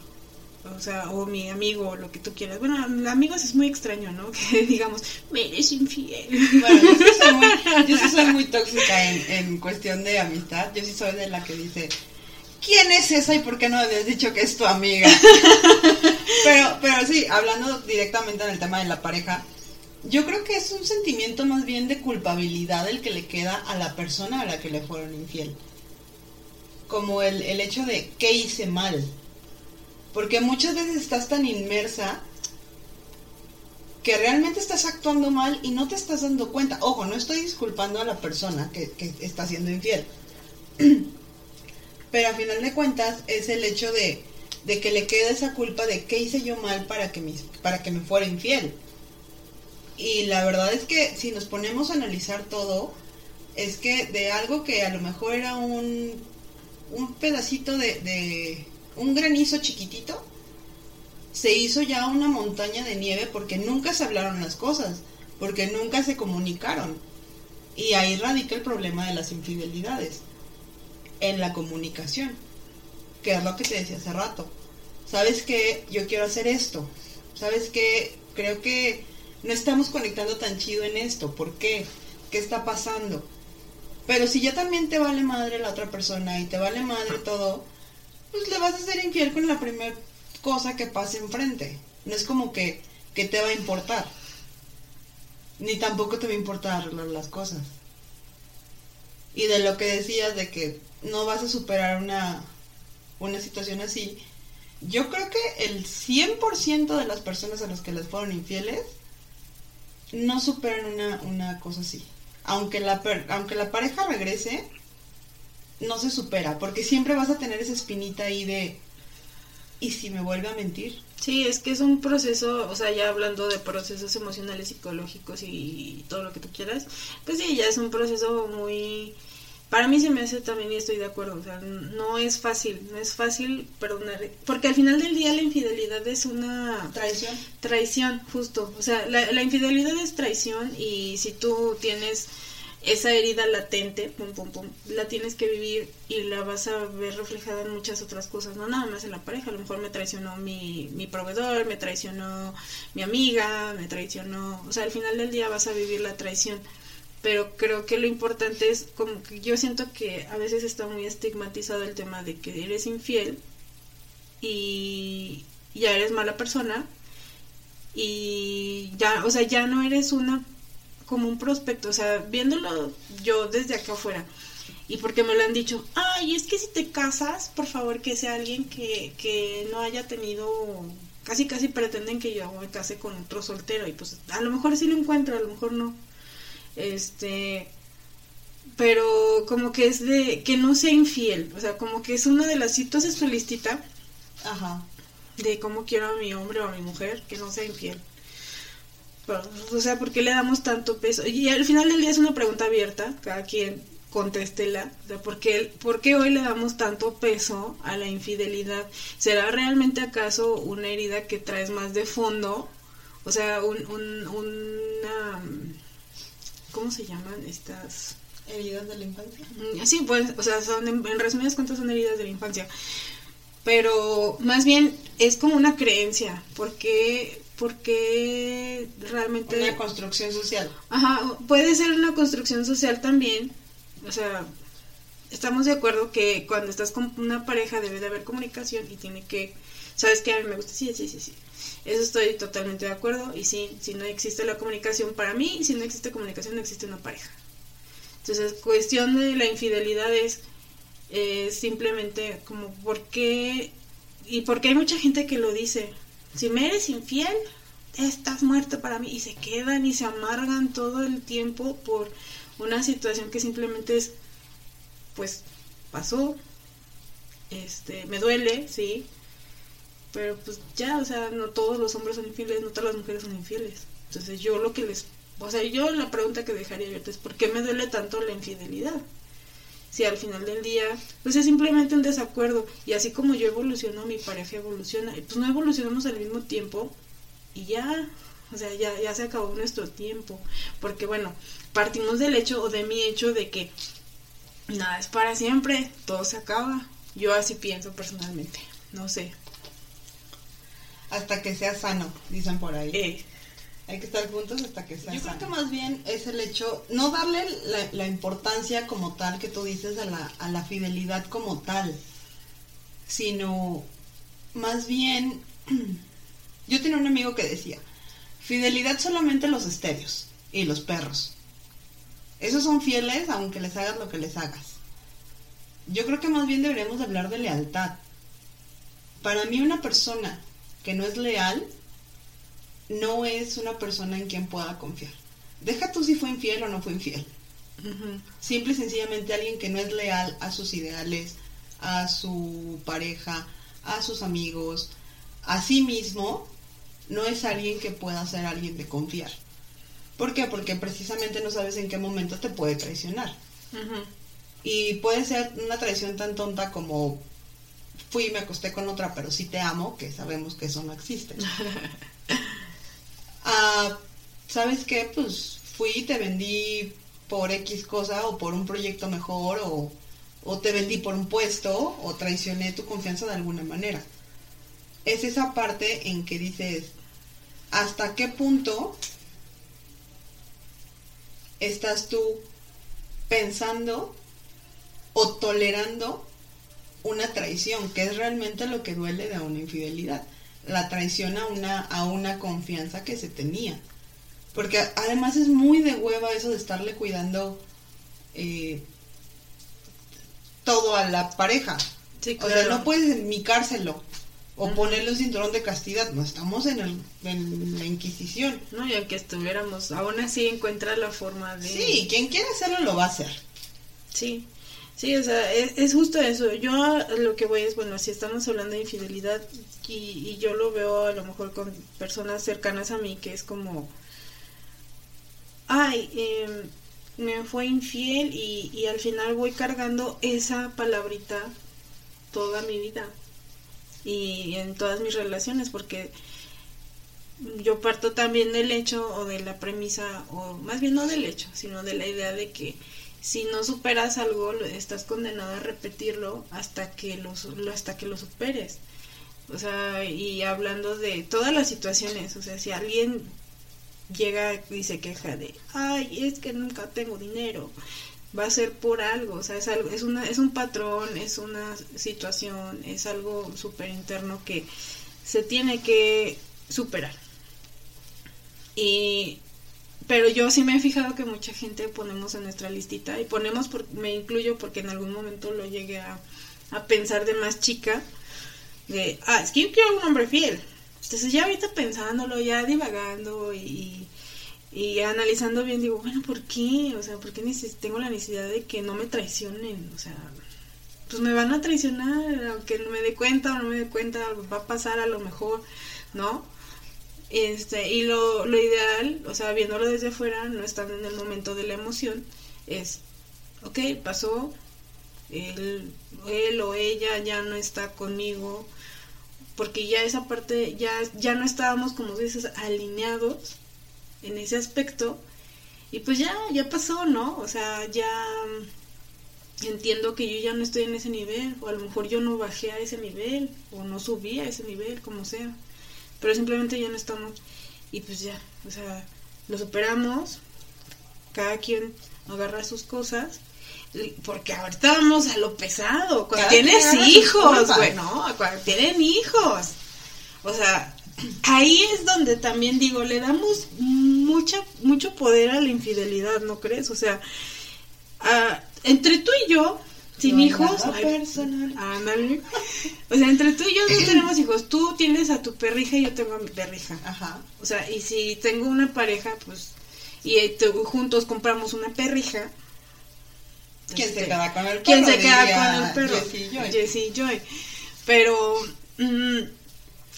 o sea, o mi amigo, o lo que tú quieras. Bueno, amigos es muy extraño, ¿no? Que digamos, me eres infiel. Bueno, yo sí soy muy, yo sí soy muy tóxica en, en cuestión de amistad. Yo sí soy de la que dice, ¿quién es esa y por qué no habías dicho que es tu amiga? pero, pero sí, hablando directamente en el tema de la pareja, yo creo que es un sentimiento más bien de culpabilidad el que le queda a la persona a la que le fueron infiel. Como el, el hecho de qué hice mal. Porque muchas veces estás tan inmersa que realmente estás actuando mal y no te estás dando cuenta. Ojo, no estoy disculpando a la persona que, que está siendo infiel. Pero a final de cuentas es el hecho de, de que le queda esa culpa de qué hice yo mal para que, mis, para que me fuera infiel. Y la verdad es que si nos ponemos a analizar todo, es que de algo que a lo mejor era un, un pedacito de, de un granizo chiquitito, se hizo ya una montaña de nieve porque nunca se hablaron las cosas, porque nunca se comunicaron. Y ahí radica el problema de las infidelidades, en la comunicación, que es lo que te decía hace rato. ¿Sabes qué? Yo quiero hacer esto. ¿Sabes qué? Creo que no estamos conectando tan chido en esto. ¿Por qué? ¿Qué está pasando? Pero si ya también te vale madre la otra persona y te vale madre todo, pues le vas a ser infiel con la primera cosa que pase enfrente. No es como que, que te va a importar. Ni tampoco te va a importar arreglar las cosas. Y de lo que decías de que no vas a superar una, una situación así, yo creo que el 100% de las personas a las que les fueron infieles no superan una, una cosa así. Aunque la, aunque la pareja regrese, no se supera, porque siempre vas a tener esa espinita ahí de, ¿y si me vuelve a mentir? Sí, es que es un proceso, o sea, ya hablando de procesos emocionales, psicológicos y todo lo que tú quieras, pues sí, ya es un proceso muy... Para mí se me hace también, y estoy de acuerdo, o sea, no es fácil, no es fácil perdonar, porque al final del día la infidelidad es una... Traición. Traición, justo, o sea, la, la infidelidad es traición y si tú tienes esa herida latente, pum, pum, pum, la tienes que vivir y la vas a ver reflejada en muchas otras cosas, no nada más en la pareja, a lo mejor me traicionó mi, mi proveedor, me traicionó mi amiga, me traicionó, o sea, al final del día vas a vivir la traición, pero creo que lo importante es como que yo siento que a veces está muy estigmatizado el tema de que eres infiel y ya eres mala persona y ya, o sea, ya no eres una como un prospecto, o sea, viéndolo yo desde acá afuera. Y porque me lo han dicho, ay, es que si te casas, por favor que sea alguien que, que no haya tenido, casi casi pretenden que yo me case con otro soltero. Y pues a lo mejor sí lo encuentro, a lo mejor no. Este, pero como que es de que no sea infiel, o sea, como que es una de las, tú haces tu listita, Ajá. de cómo quiero a mi hombre o a mi mujer, que no sea infiel o sea, ¿por qué le damos tanto peso? Y al final del día es una pregunta abierta, cada quien contéstela, o ¿por qué, ¿por qué hoy le damos tanto peso a la infidelidad? ¿Será realmente acaso una herida que traes más de fondo? O sea, un, un, una... ¿Cómo se llaman estas? ¿Heridas de la infancia? Mm, sí, pues, o sea, son, en, en resumidas cuentas son heridas de la infancia. Pero más bien es como una creencia, porque porque realmente... Una construcción social. Ajá, puede ser una construcción social también. O sea, estamos de acuerdo que cuando estás con una pareja debe de haber comunicación y tiene que... ¿Sabes qué? A mí me gusta. Sí, sí, sí, sí. Eso estoy totalmente de acuerdo. Y sí, si no existe la comunicación para mí, si no existe comunicación, no existe una pareja. Entonces, cuestión de la infidelidad es eh, simplemente como por qué... Y porque hay mucha gente que lo dice, si me eres infiel, estás muerto para mí. Y se quedan y se amargan todo el tiempo por una situación que simplemente es, pues, pasó, este, me duele, sí, pero pues ya, o sea, no todos los hombres son infieles, no todas las mujeres son infieles. Entonces yo lo que les, o sea, yo la pregunta que dejaría abierta es, ¿por qué me duele tanto la infidelidad? si al final del día, pues es simplemente un desacuerdo. Y así como yo evoluciono, mi pareja evoluciona. Pues no evolucionamos al mismo tiempo y ya, o sea, ya, ya se acabó nuestro tiempo. Porque bueno, partimos del hecho o de mi hecho de que nada es para siempre, todo se acaba. Yo así pienso personalmente, no sé. Hasta que sea sano, dicen por ahí. Eh, hay que estar juntos hasta que sea Yo creo que más bien es el hecho, no darle la, la, importancia como tal que tú dices a la, a la fidelidad como tal, sino más bien, yo tenía un amigo que decía, fidelidad solamente los estéreos y los perros. Esos son fieles aunque les hagas lo que les hagas. Yo creo que más bien deberíamos hablar de lealtad. Para mí una persona que no es leal no es una persona en quien pueda confiar. Deja tú si fue infiel o no fue infiel. Simple y sencillamente alguien que no es leal a sus ideales, a su pareja, a sus amigos, a sí mismo, no es alguien que pueda ser alguien de confiar. ¿Por qué? Porque precisamente no sabes en qué momento te puede traicionar. Y puede ser una traición tan tonta como fui y me acosté con otra, pero sí te amo, que sabemos que eso no existe. Ah, ¿Sabes qué? Pues fui y te vendí por X cosa o por un proyecto mejor o, o te vendí por un puesto o traicioné tu confianza de alguna manera. Es esa parte en que dices, ¿hasta qué punto estás tú pensando o tolerando una traición, que es realmente lo que duele de una infidelidad, la traición a una, a una confianza que se tenía. Porque además es muy de hueva eso de estarle cuidando eh, todo a la pareja. O sea, no puedes enmicárselo o ponerle un cinturón de castidad. No estamos en, el, en la Inquisición. No, y aunque estuviéramos, aún así encuentra la forma de. Sí, quien quiera hacerlo lo va a hacer. Sí. Sí, o sea, es, justo eso. Yo lo que voy es, bueno, si estamos hablando de infidelidad y, y, yo lo veo a lo mejor con personas cercanas a mí, que es como, ay, eh, me fue infiel y, y al final voy cargando esa palabrita toda mi vida y en todas mis relaciones, porque yo parto también del hecho o de la premisa, o más bien no del hecho, sino de la idea de que si no superas algo, estás condenado a repetirlo hasta que lo, hasta que lo superes. O sea, y hablando de todas las situaciones, o sea, si alguien llega y se queja de, ay, es que nunca tengo dinero, va a ser por algo, o sea, es, algo, es, una, es un patrón, es una situación, es algo súper interno que se tiene que superar. Y pero yo sí me he fijado que mucha gente ponemos en nuestra listita y ponemos, por, me incluyo porque en algún momento lo llegué a, pensar de más chica, de, ah, es que yo quiero un hombre fiel. Entonces ya ahorita pensándolo, ya divagando y, y analizando bien, digo, bueno, ¿por qué? O sea, ¿por qué tengo la necesidad de que no me traicionen? O sea, pues me van a traicionar, aunque no me dé cuenta o no me dé cuenta, va a pasar a lo mejor, ¿no? Este, y lo, lo ideal, o sea, viéndolo desde afuera, no estando en el momento de la emoción, es, ok, pasó, él, él o ella ya no está conmigo, porque ya esa parte, ya, ya no estábamos, como dices, alineados en ese aspecto, y pues ya, ya pasó, ¿no? O sea, ya entiendo que yo ya no estoy en ese nivel, o a lo mejor yo no bajé a ese nivel, o no subí a ese nivel, como sea pero simplemente ya no estamos. Y pues ya, o sea, lo superamos, cada quien agarra sus cosas, porque ahorita vamos a lo pesado, cuando tienes hijos, bueno, cuando tienen hijos, o sea, ahí es donde también digo, le damos mucha, mucho poder a la infidelidad, ¿no crees? O sea, entre tú y yo, sin hijos. personal. O sea, entre tú y yo no tenemos hijos. Tú tienes a tu perrija y yo tengo a mi perrija. Ajá. O sea, y si tengo una pareja, pues. Y juntos compramos una perrija. ¿Quién se este, queda con el perro? ¿Quién se queda con el perro? Jessie Joy. Joy. Pero. Mm,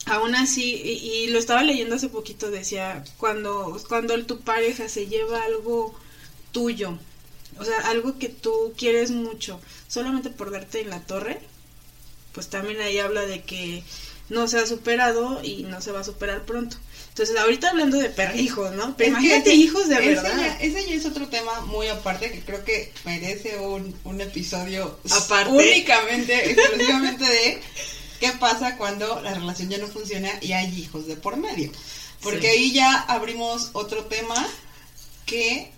aún así, y, lo estaba leyendo hace poquito, decía, cuando, cuando tu pareja se lleva algo tuyo, o sea, algo que tú quieres mucho, solamente por darte en la torre, pues también ahí habla de que no se ha superado y no se va a superar pronto. Entonces, ahorita hablando de perrijos, ¿no? Pero imagínate hijos de verdad. ese ya es otro tema muy aparte que creo que merece un, un episodio aparte. únicamente, exclusivamente de qué pasa cuando la relación ya no funciona y hay hijos de por medio. Porque ahí ya abrimos otro tema que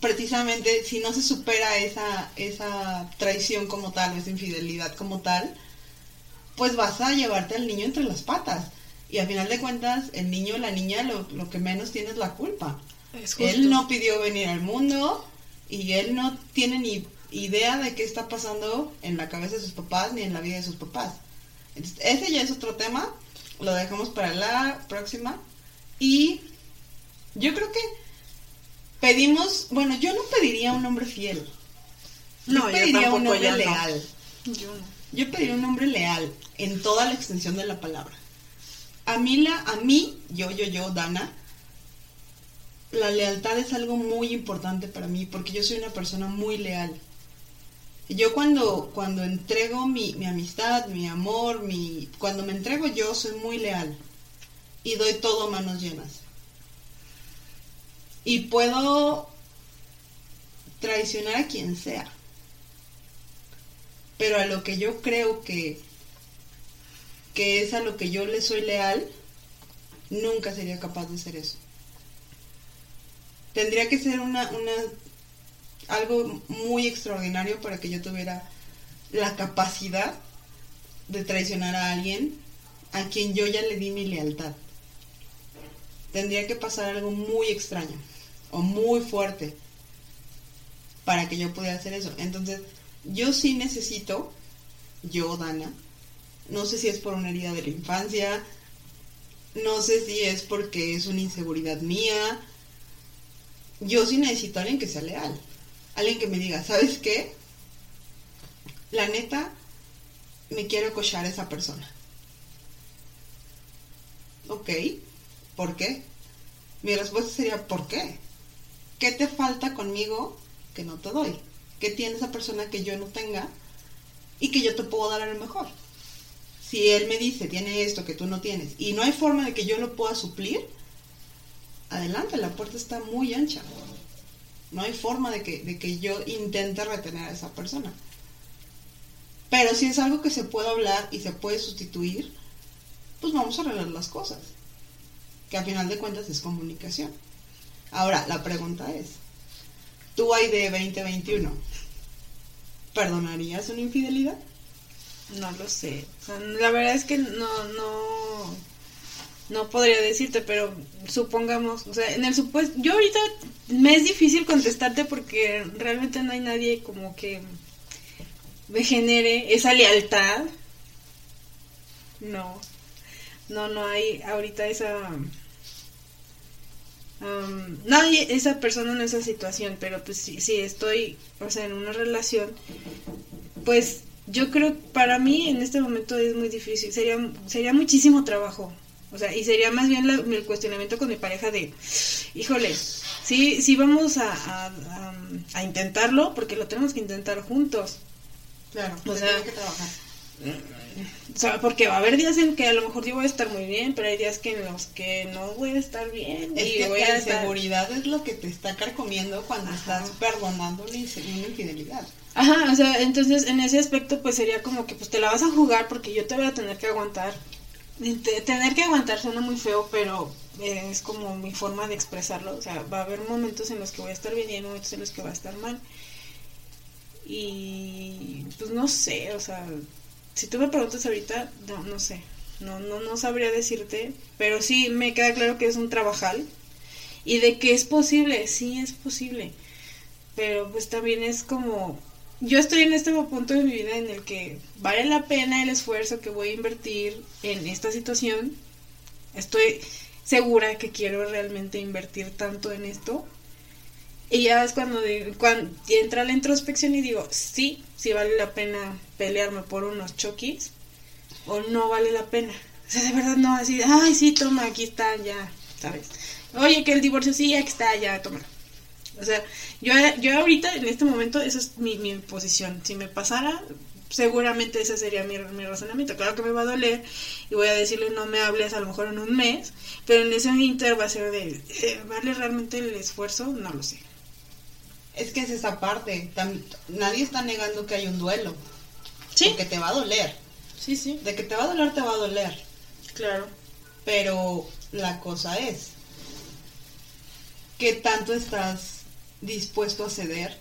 precisamente si no se supera esa, esa traición como tal o esa infidelidad como tal, pues vas a llevarte al niño entre las patas. Y al final de cuentas, el niño o la niña lo, que menos tiene es la culpa. él no pidió venir al mundo y él no tiene ni idea de qué está pasando en la cabeza de sus papás ni en la vida de sus papás. ese ya es otro tema, lo dejamos para la próxima. Y yo creo que pedimos, bueno, yo no pediría un hombre fiel. No, yo yo pediría un tampoco, hombre ya no. leal. Yo no. Yo pediría un hombre leal en toda la extensión de la palabra. A mí, la, a mí, yo, yo, yo, Dana, la lealtad es algo muy importante para mí porque yo soy una persona muy leal. Yo cuando, cuando entrego mi, mi amistad, mi amor, mi, cuando me entrego yo soy muy leal y doy todo a manos llenas. Y puedo traicionar a quien sea. Pero a lo que yo creo que, que es a lo que yo le soy leal, nunca sería capaz de hacer eso. Tendría que ser una, una algo muy extraordinario para que yo tuviera la capacidad de traicionar a alguien a quien yo ya le di mi lealtad. Tendría que pasar algo muy extraño o muy fuerte para que yo pudiera hacer eso. Entonces, yo sí necesito, yo, Dana, no sé si es por una herida de la infancia, no sé si es porque es una inseguridad mía, yo sí necesito a alguien que sea leal, alguien que me diga, ¿sabes qué? La neta, me quiero cochar a esa persona. Ok, ¿por qué? Mi respuesta sería, ¿por qué? ¿Qué te falta conmigo que no te doy? ¿Qué tiene esa persona que yo no tenga y que yo te puedo dar a lo mejor? Si él me dice, tiene esto que tú no tienes, y no hay forma de que yo lo pueda suplir, adelante, la puerta está muy ancha. No hay forma de que, de que yo intente retener a esa persona. Pero si es algo que se puede hablar y se puede sustituir, pues vamos a arreglar las cosas. Que a final de cuentas es comunicación. Ahora, la pregunta es, tú hay de 2021, ¿perdonarías una infidelidad? No lo sé. La verdad es que no, no, no podría decirte, pero supongamos, o sea, en el supuesto, yo ahorita me es difícil contestarte porque realmente no hay nadie como que me genere esa lealtad. No, no, no hay ahorita esa... Um, no hay esa persona en esa situación, pero pues si, si estoy, o sea, en una relación, pues yo creo para mí en este momento es muy difícil, sería, sería muchísimo trabajo. O sea, y sería más bien la- el cuestionamiento con mi pareja de, híjole, sí, sí vamos a, a, a- a intentarlo porque lo tenemos que intentar juntos. Claro, O se sea, que trabajar. O sea, porque va a haber días en que a lo mejor yo voy a estar muy bien, pero hay días que en los que no voy a estar bien. Es y que voy la a estar... inseguridad es lo que te está carcomiendo cuando Ajá. estás perdonando una infidelidad. Ajá, o sea, entonces en ese aspecto pues sería como que pues te la vas a jugar porque yo te voy a tener que aguantar. Tener que aguantar suena muy feo, pero eh, es como mi forma de expresarlo. O sea, va a haber momentos en los que voy a estar bien y hay momentos en los que va a estar mal. Y pues no sé, o sea, si tú me preguntas ahorita, no, no sé. No, no, no sabría decirte, pero sí me queda claro que es un trabajal. Y de que es posible, sí es posible. Pero pues también es como, yo estoy en este punto de mi vida en el que vale la pena el esfuerzo que voy a invertir en esta situación. Estoy segura que quiero realmente invertir tanto en esto. Y ya es cuando, de- cuando entra la introspección y digo, sí, sí vale la pena pelearme por unos choquis o no vale la pena. O sea, de verdad no, así, ay, sí, toma, aquí está, ya, ¿sabes? Oye, que el divorcio sí, aquí está, ya, toma. O sea, yo, yo ahorita, en este momento, esa es mi, mi posición. Si me pasara, seguramente ese sería mi, mi razonamiento. Claro que me va a doler y voy a decirle no me hables a lo mejor en un mes, pero en ese inter va a ser de, eh, ¿vale realmente el esfuerzo? No lo sé. Es que es esa parte. tam- nadie está negando que hay un duelo. Sí, Porque te va a doler. sí, sí, De que te va a doler, te va a doler. claro. Pero la cosa es, ¿qué tanto estás dispuesto a ceder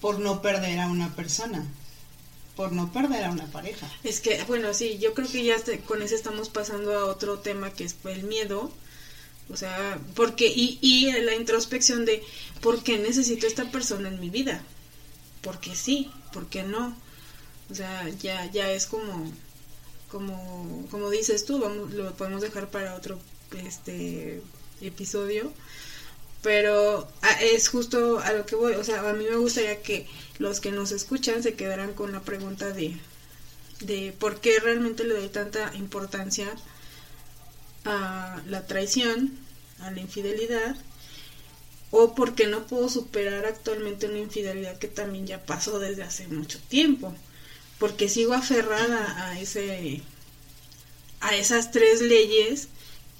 por no perder a una persona? Por no perder a una pareja. Es que, bueno, sí, yo creo que ya con eso estamos pasando a otro tema que es el miedo. O sea, porque, y, y la introspección de por qué necesito esta persona en mi vida. Porque sí, porque no. O sea, ya, ya es como, como, como dices tú, vamos, lo podemos dejar para otro este episodio. Pero es justo a lo que voy, o sea, a mí me gustaría que los que nos escuchan se quedaran con la pregunta de, de por qué realmente le doy tanta importancia a la traición, a la infidelidad, o por qué no puedo superar actualmente una infidelidad que también ya pasó desde hace mucho tiempo, porque sigo aferrada a ese a esas tres leyes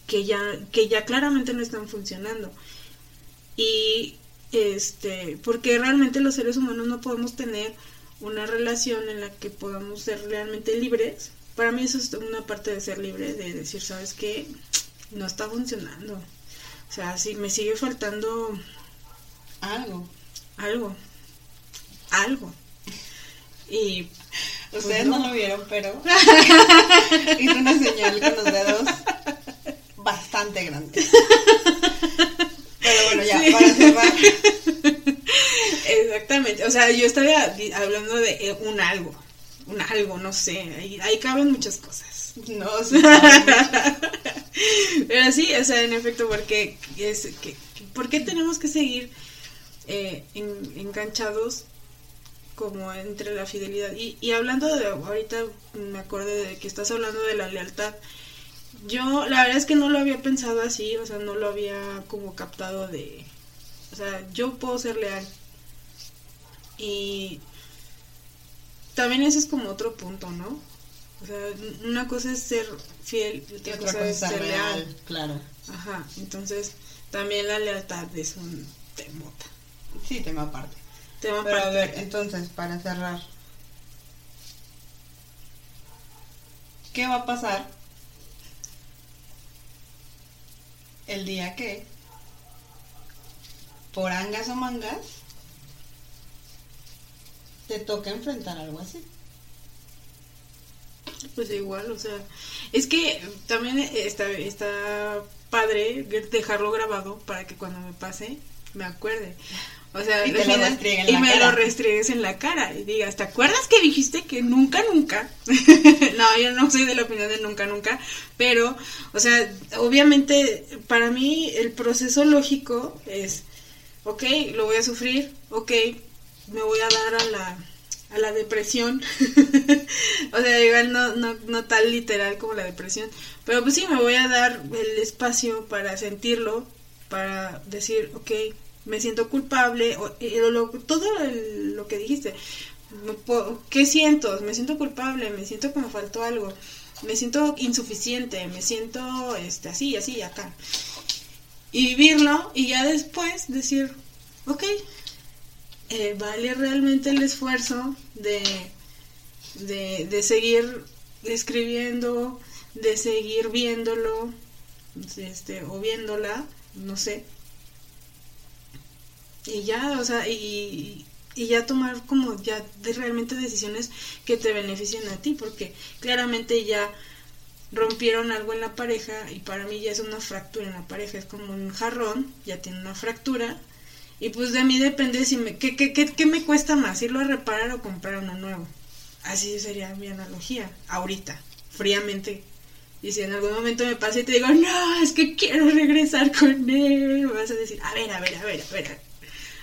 que ya que ya claramente no están funcionando. Y este porque realmente los seres humanos no podemos tener una relación en la que podamos ser realmente libres para mí eso es una parte de ser libre de decir sabes qué no está funcionando. O sea si me sigue faltando algo. algo algo. Y pues ustedes no. lo vieron pero hizo una señal con los dedos bastante grande. Pero bueno, ya, para cerrar. Exactamente, o sea, yo estaba hablando de eh, un algo, algo, no sé, ahí, caben muchas cosas. No, sí, Pero sí, o sea, en efecto, porque es que, ¿por qué tenemos que seguir eh, en, enganchados como entre la fidelidad? Y, y hablando de, ahorita me acordé de que estás hablando de la lealtad. Yo, la verdad es que no lo había pensado así, o sea, no lo había como captado de... O sea, yo puedo ser leal. Y también ese es como otro punto, ¿no? O sea, una cosa es ser fiel y otra, cosa, es ser leal. leal. Claro. Ajá, entonces también la lealtad es un temota. Sí, tema aparte. Tema Pero aparte. a ver, entonces, para cerrar. ¿Qué va a pasar el día que, por angas o mangas, te toca enfrentar algo así? Pues igual, o sea, es que también está, está padre dejarlo grabado para que cuando me pase me acuerde. O sea, y, te lo en y la me cara. lo restriegues en la cara y digas, ¿te acuerdas que dijiste que nunca, nunca? no, yo no soy de la opinión de nunca, nunca, pero, o sea, obviamente para mí el proceso lógico es, ok, lo voy a sufrir, ok, me voy a dar a la, a la depresión, o sea, igual no, no, no tal literal como la depresión, pero pues sí, me voy a dar el espacio para sentirlo, para decir, ok, me siento culpable, o, o lo, todo el, lo que dijiste, ¿qué siento? Me siento culpable, me siento me faltó algo, me siento insuficiente, me siento este, así, así, acá. Y vivirlo y ya después decir, ok, eh, vale realmente el esfuerzo de, de, de seguir escribiendo, de seguir viéndolo, este, o viéndola, no sé, y ya, o sea, y, y ya tomar como ya de realmente decisiones que te beneficien a ti, porque claramente ya rompieron algo en la pareja y para mí ya es una fractura en la pareja, es como un jarrón, ya tiene una fractura y pues de mí depende si me, ¿qué, qué, qué, qué me cuesta más, irlo a reparar o comprar uno nuevo. Así sería mi analogía, ahorita, fríamente. Y si en algún momento me pasa y te digo, no, es que quiero regresar con él, me vas a decir, a ver, a ver, a ver, a ver,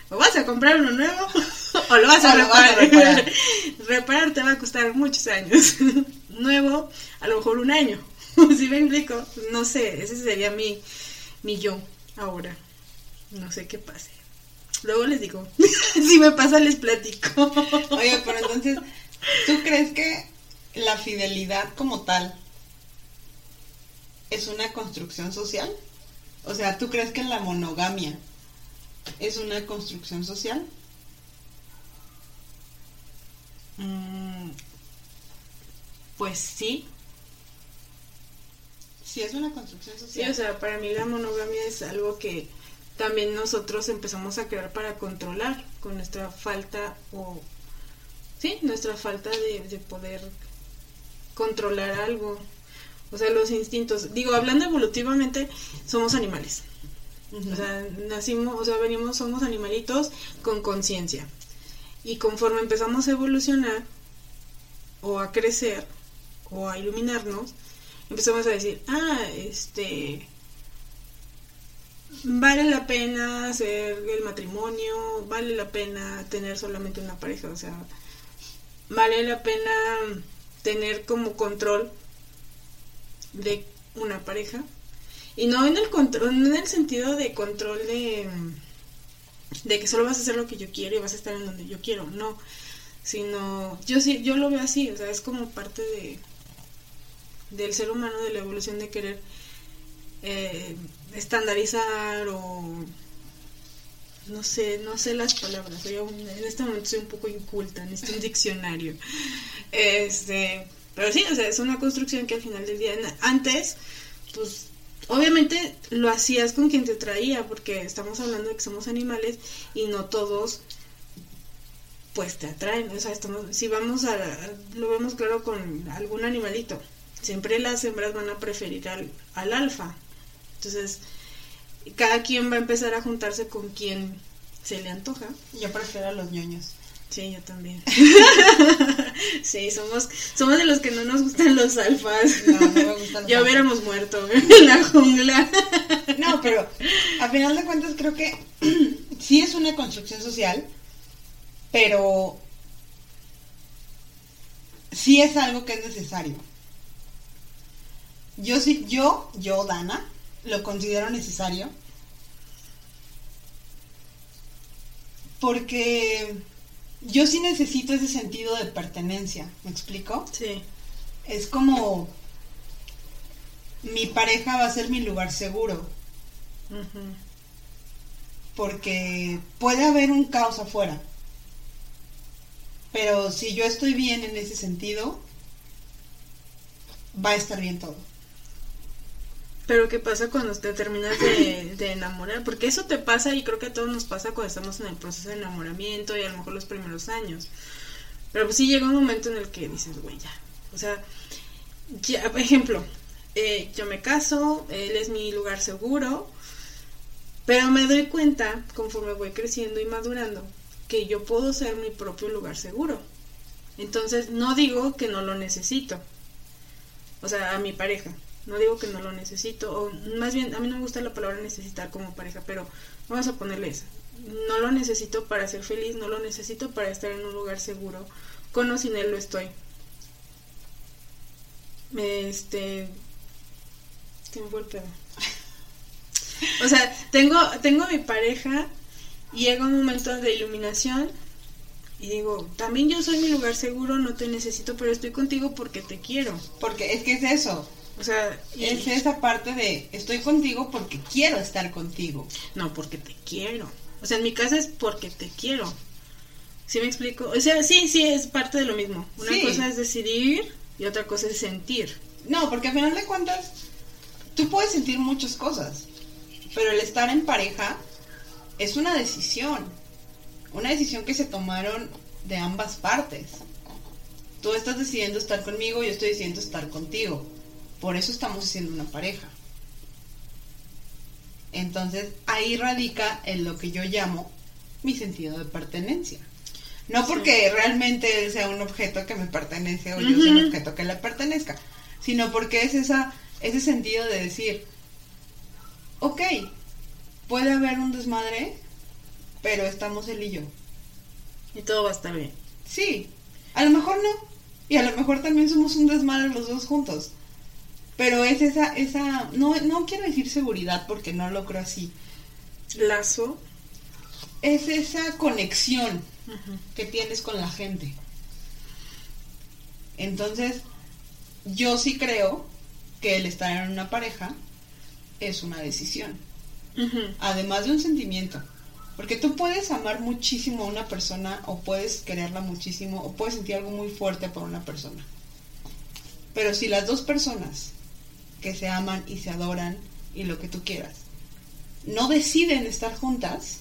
¿O vas a comprar uno nuevo o lo vas a, lo reparar? vas a reparar. Reparar te va a costar muchos años. nuevo, a lo mejor un año. si me explico, no sé, ese sería mi, mi yo ahora. No sé qué pase. Luego les digo, si me pasa les platico. Oye, pero entonces, ¿tú crees que la fidelidad como tal es una construcción social? O sea, ¿tú crees que la monogamia es una construcción social? Mm, pues sí, Sí, es una construcción Sí, social. o sea, para mí la monogamia es algo que también nosotros empezamos a crear para controlar con nuestra falta o sí, nuestra falta de, de poder controlar algo. O sea, los instintos. Digo, hablando evolutivamente, somos animales. O sea, nacimos, o sea, venimos, somos animalitos con conciencia. Y conforme empezamos a evolucionar o a crecer o a iluminarnos, empezamos a decir, ah, este, vale la pena hacer el matrimonio, vale la pena tener solamente una pareja, o sea, vale la pena tener como control de una pareja. Y no en el control, no en el sentido de control de, de que solo vas a hacer lo que yo quiero y vas a estar en donde yo quiero, no. Sino, yo sí, yo lo veo así, o sea, es como parte de del ser humano, de la evolución de querer eh, estandarizar o no sé, no sé las palabras. en este momento soy un poco inculta, en este diccionario. Este, pero sí, o sea, es una construcción que al final del día, antes, pues obviamente lo hacías con quien te traía, porque estamos hablando de que somos animales y no todos pues te atraen, o sea, estamos, si vamos a, lo vemos claro con algún animalito, siempre las hembras van a preferir al, al alfa, entonces cada quien va a empezar a juntarse con quien se le antoja. Yo prefiero a los ñoños. Sí, yo también. sí, somos, somos de los que no nos gustan los alfas. No, no me gustan los Ya hubiéramos muerto en la jungla. no, pero a final de cuentas creo que sí es una construcción social, pero sí es algo que es necesario. Yo sí, yo, yo, Dana, lo considero necesario porque yo sí necesito ese sentido de pertenencia, ¿me explico? Sí. Es como mi pareja va a ser mi lugar seguro. Porque puede haber un caos afuera. Pero si yo estoy bien en ese sentido, va a estar bien todo. Pero ¿qué pasa cuando te terminas de, enamorar? Porque eso te pasa y creo que a todos nos pasa cuando estamos en el proceso de enamoramiento y a lo mejor los primeros años. Pero pues sí llega un momento en el que dices, güey, ya. O sea, ya, por ejemplo, eh, yo me caso, él es mi lugar seguro, pero me doy cuenta, conforme voy creciendo y madurando, que yo puedo ser mi propio lugar seguro. Entonces, no digo que no lo necesito. O sea, a mi pareja no digo que no lo necesito, o más bien, a mí no me gusta la palabra necesitar como pareja, pero vamos a ponerle eso. No lo necesito para ser feliz, no lo necesito para estar en un lugar seguro. Con o sin él lo estoy. Este. ¿Qué me fue el pedo? o sea, tengo, tengo a mi pareja y llega un momento de iluminación y digo, también yo soy mi lugar seguro, no te necesito, pero estoy contigo porque te quiero. Porque es que es eso. O sea, es esa parte de estoy contigo porque quiero estar contigo. No, porque te quiero. O sea, en mi casa es porque te quiero. ¿Sí me explico? O sea, sí, sí, es parte de lo mismo. Una cosa es decidir y otra cosa es sentir. No, porque al final de cuentas, tú puedes sentir muchas cosas, pero el estar en pareja es una decisión. Una decisión que se tomaron de ambas partes. Tú estás decidiendo estar conmigo, yo estoy decidiendo estar contigo. Por eso estamos siendo una pareja. Entonces ahí radica en lo que yo llamo mi sentido de pertenencia. No porque realmente él sea un objeto que me pertenece o yo sea un objeto que le pertenezca, sino porque es esa, ese sentido de decir, ok, puede haber un desmadre, pero estamos él y yo. Y todo va a estar bien. Sí, a lo mejor no. Y a lo mejor también somos un desmadre los dos juntos. Pero es esa, esa, no, no quiero decir seguridad porque no lo creo así. Lazo. Es esa conexión que tienes con la gente. Entonces, yo sí creo que el estar en una pareja es una decisión. Además de un sentimiento. Porque tú puedes amar muchísimo a una persona o puedes quererla muchísimo o puedes sentir algo muy fuerte por una persona. Pero si las dos personas que se aman y se adoran y lo que tú quieras, no deciden estar juntas,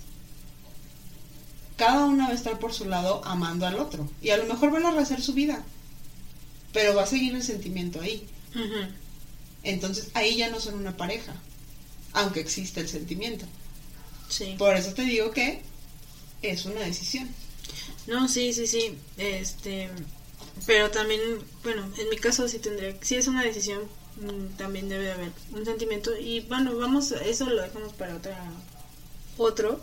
cada una va a estar por su lado amando al otro. Y a lo mejor van a rehacer su vida, pero va a seguir el sentimiento ahí. Entonces ahí ya no son una pareja, aunque existe el sentimiento. Sí. Por eso te digo que es una decisión. No, sí, sí, sí. Este, Pero también, bueno, en mi caso sí tendría, si es una decisión, también debe de haber un sentimiento. Y bueno, vamos, eso lo dejamos para otra, otro.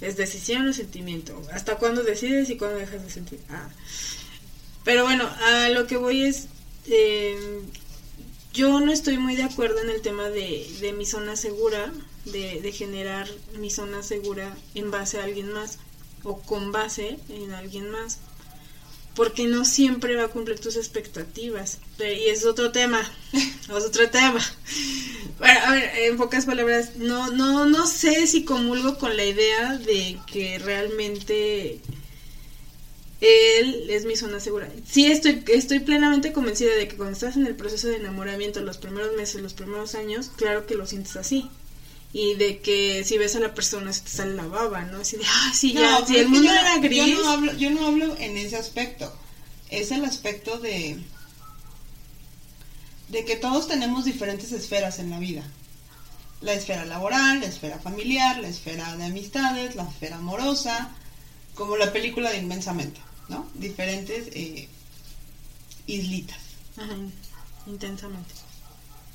Es decisión o sentimiento. ¿Hasta cuándo decides y cuándo dejas de sentir? Ah. Pero bueno, a lo que voy es, eh, yo no estoy muy de acuerdo en el tema de, de mi zona segura, de, de, generar mi zona segura en base a alguien más o con base en alguien más, porque no siempre va a cumplir tus expectativas. Y es otro tema, es otro tema. Bueno, a ver, en pocas palabras, no, no, no sé si comulgo con la idea de que realmente él es mi zona segura. Sí, estoy, estoy plenamente convencida de que cuando estás en el proceso de enamoramiento, los primeros meses, los primeros años, claro que lo sientes así. Y de que si ves a la persona se te sale la baba, ¿no? Así de, ah, sí, ya, si el mundo era gris. Yo no, hablo, yo no hablo en ese aspecto. Es el aspecto de. de que todos tenemos diferentes esferas en la vida. La esfera laboral, la esfera familiar, la esfera de amistades, la esfera amorosa, como la película de Inmensamente. ¿no? Diferentes eh, islitas. Ajá, intensamente.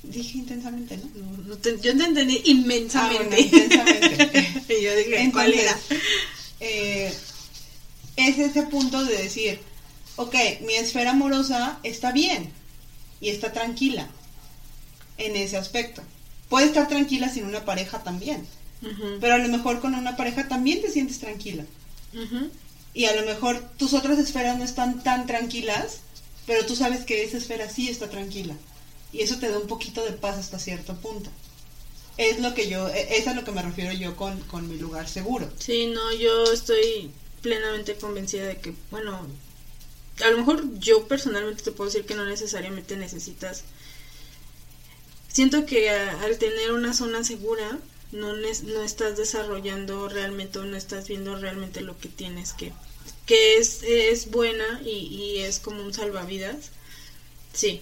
Dije intensamente, ¿no? no, no te, yo te entendí inmensamente. Ah, bueno, intensamente. y yo dije, Entonces, ¿cuál era? eh, es ese punto de decir, ok, mi esfera amorosa está bien y está tranquila en ese aspecto. Puede estar tranquila sin una pareja también, pero a lo mejor con una pareja también te sientes tranquila. Y a lo mejor tus otras esferas no están tan tranquilas, pero tú sabes que esa esfera sí está tranquila. Y eso te da un poquito de paz hasta cierto punto. Es lo que yo, e- es a lo que me refiero yo con, con mi lugar seguro. Sí, no, yo estoy plenamente convencida de que, bueno, a lo mejor yo personalmente te puedo decir que no necesariamente necesitas. Siento que al tener una zona segura, no, no estás desarrollando realmente o no estás viendo realmente lo que tienes que. que es, es buena y, y es como un salvavidas. Sí.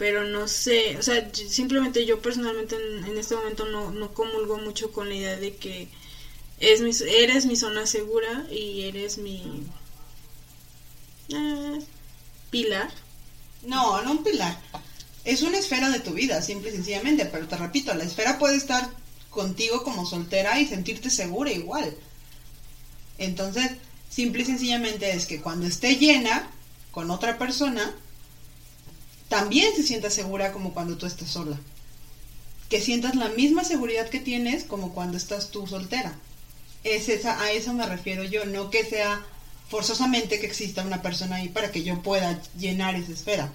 Pero no sé, o sea, simplemente yo personalmente en, en este momento no, no comulgo mucho con la idea de que es mi, eres mi zona segura y eres mi eh, pilar. No, no un pilar. Es una esfera de tu vida, simple y sencillamente, pero te repito, la esfera puede estar contigo como soltera y sentirte segura igual. Entonces, simple y sencillamente es que cuando esté llena con otra persona, también se sienta segura como cuando tú estás sola. Que sientas la misma seguridad que tienes como cuando estás tú soltera. Es esa, a eso me refiero yo, no que sea forzosamente que exista una persona ahí para que yo pueda llenar esa esfera.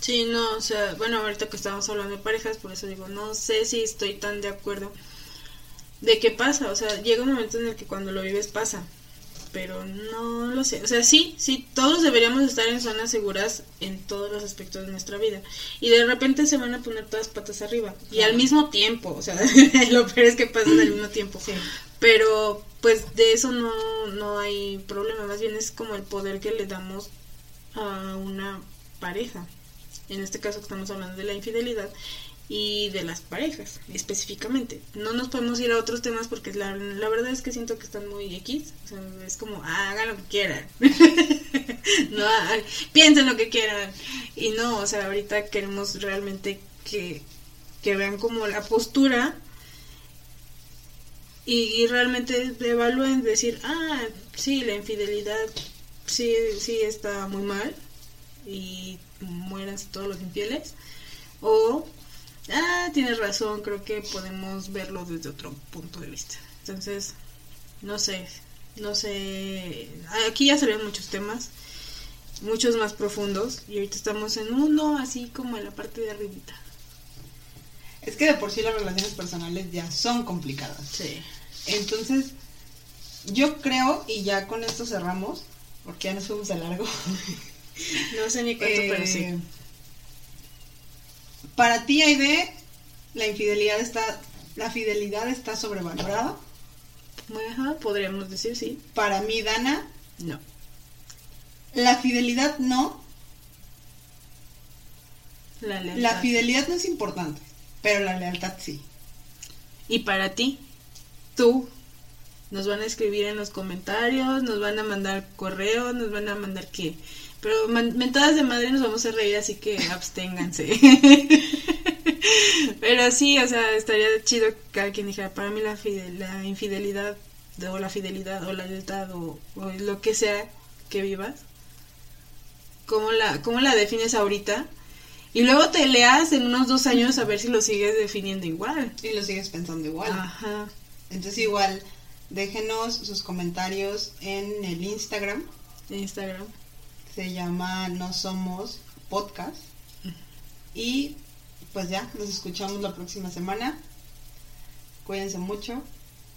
Sí, no, o sea, bueno, ahorita que estamos hablando de parejas, por eso digo, no sé si estoy tan de acuerdo de qué pasa, o sea, llega un momento en el que cuando lo vives pasa, pero no lo sé, o sea, sí, sí, todos deberíamos estar en zonas seguras en todos los aspectos de nuestra vida, y de repente se van a poner todas patas arriba, y al mismo tiempo, o sea, lo peor es que pasan al mismo tiempo, Sí. pero pues de eso no, no hay problema, más bien es como el poder que le damos a una pareja. En este caso que estamos hablando de la infidelidad y de las parejas específicamente. No nos podemos ir a otros temas porque la, verdad es que siento que están muy X. Es como, ah, hagan lo que quieran. ah, piensen lo que quieran. Y no, o sea, ahorita queremos realmente que, que vean como la postura y, y realmente evalúen, decir, ah, sí, la infidelidad sí, sí está muy mal y muéranse todos los infieles. O, ah, tienes razón, creo que podemos verlo desde otro punto de vista. Entonces, no sé, no sé, aquí ya salieron muchos temas, muchos más profundos, y ahorita estamos en uno así como en la parte de arribita. Es que de por sí las relaciones personales ya son complicadas. Sí. Entonces, yo creo, y ya con esto cerramos, porque ya nos fuimos de largo. No sé ni cuánto, pero sí. Para ti, Aide, la infidelidad está, la fidelidad está sobrevalorada. Ajá, podríamos decir sí. Para mí, Dana, No. la fidelidad no. La lealtad. La fidelidad no es importante, pero la lealtad sí. Y para ti, tú, Nos van a escribir en los comentarios, nos van a mandar correos, nos van a mandar qué. Pero mentadas de madre nos vamos a reír, así que absténganse. Pero sí, o sea, estaría chido que cada quien dijera, para mí la, la infidelidad, o la fidelidad, o la lealtad, o, lo que sea que vivas, ¿cómo la, ¿cómo la defines ahorita? Y luego te leas en unos dos años a ver si lo sigues definiendo igual. Y lo sigues pensando igual. Ajá. Entonces igual, déjenos sus comentarios en el Instagram. Instagram. Se llama No Somos Podcast. Y pues ya, nos escuchamos la próxima semana. Cuídense mucho.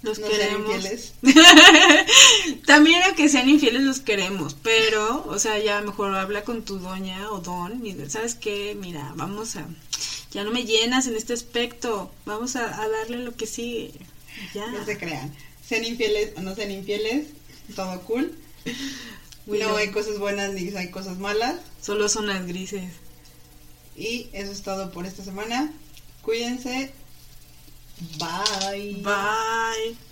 Los queremos. También que sean infieles los queremos, pero, o sea, ya mejor habla con tu doña o don y sabes qué, mira, vamos a, ya no me llenas en este aspecto, vamos a, darle lo que sí, ya. No se crean, sean infieles o no sean infieles, todo cool. No hay cosas buenas ni hay cosas malas. Solo son las grises. Y eso es todo por esta semana. Cuídense. Bye. Bye.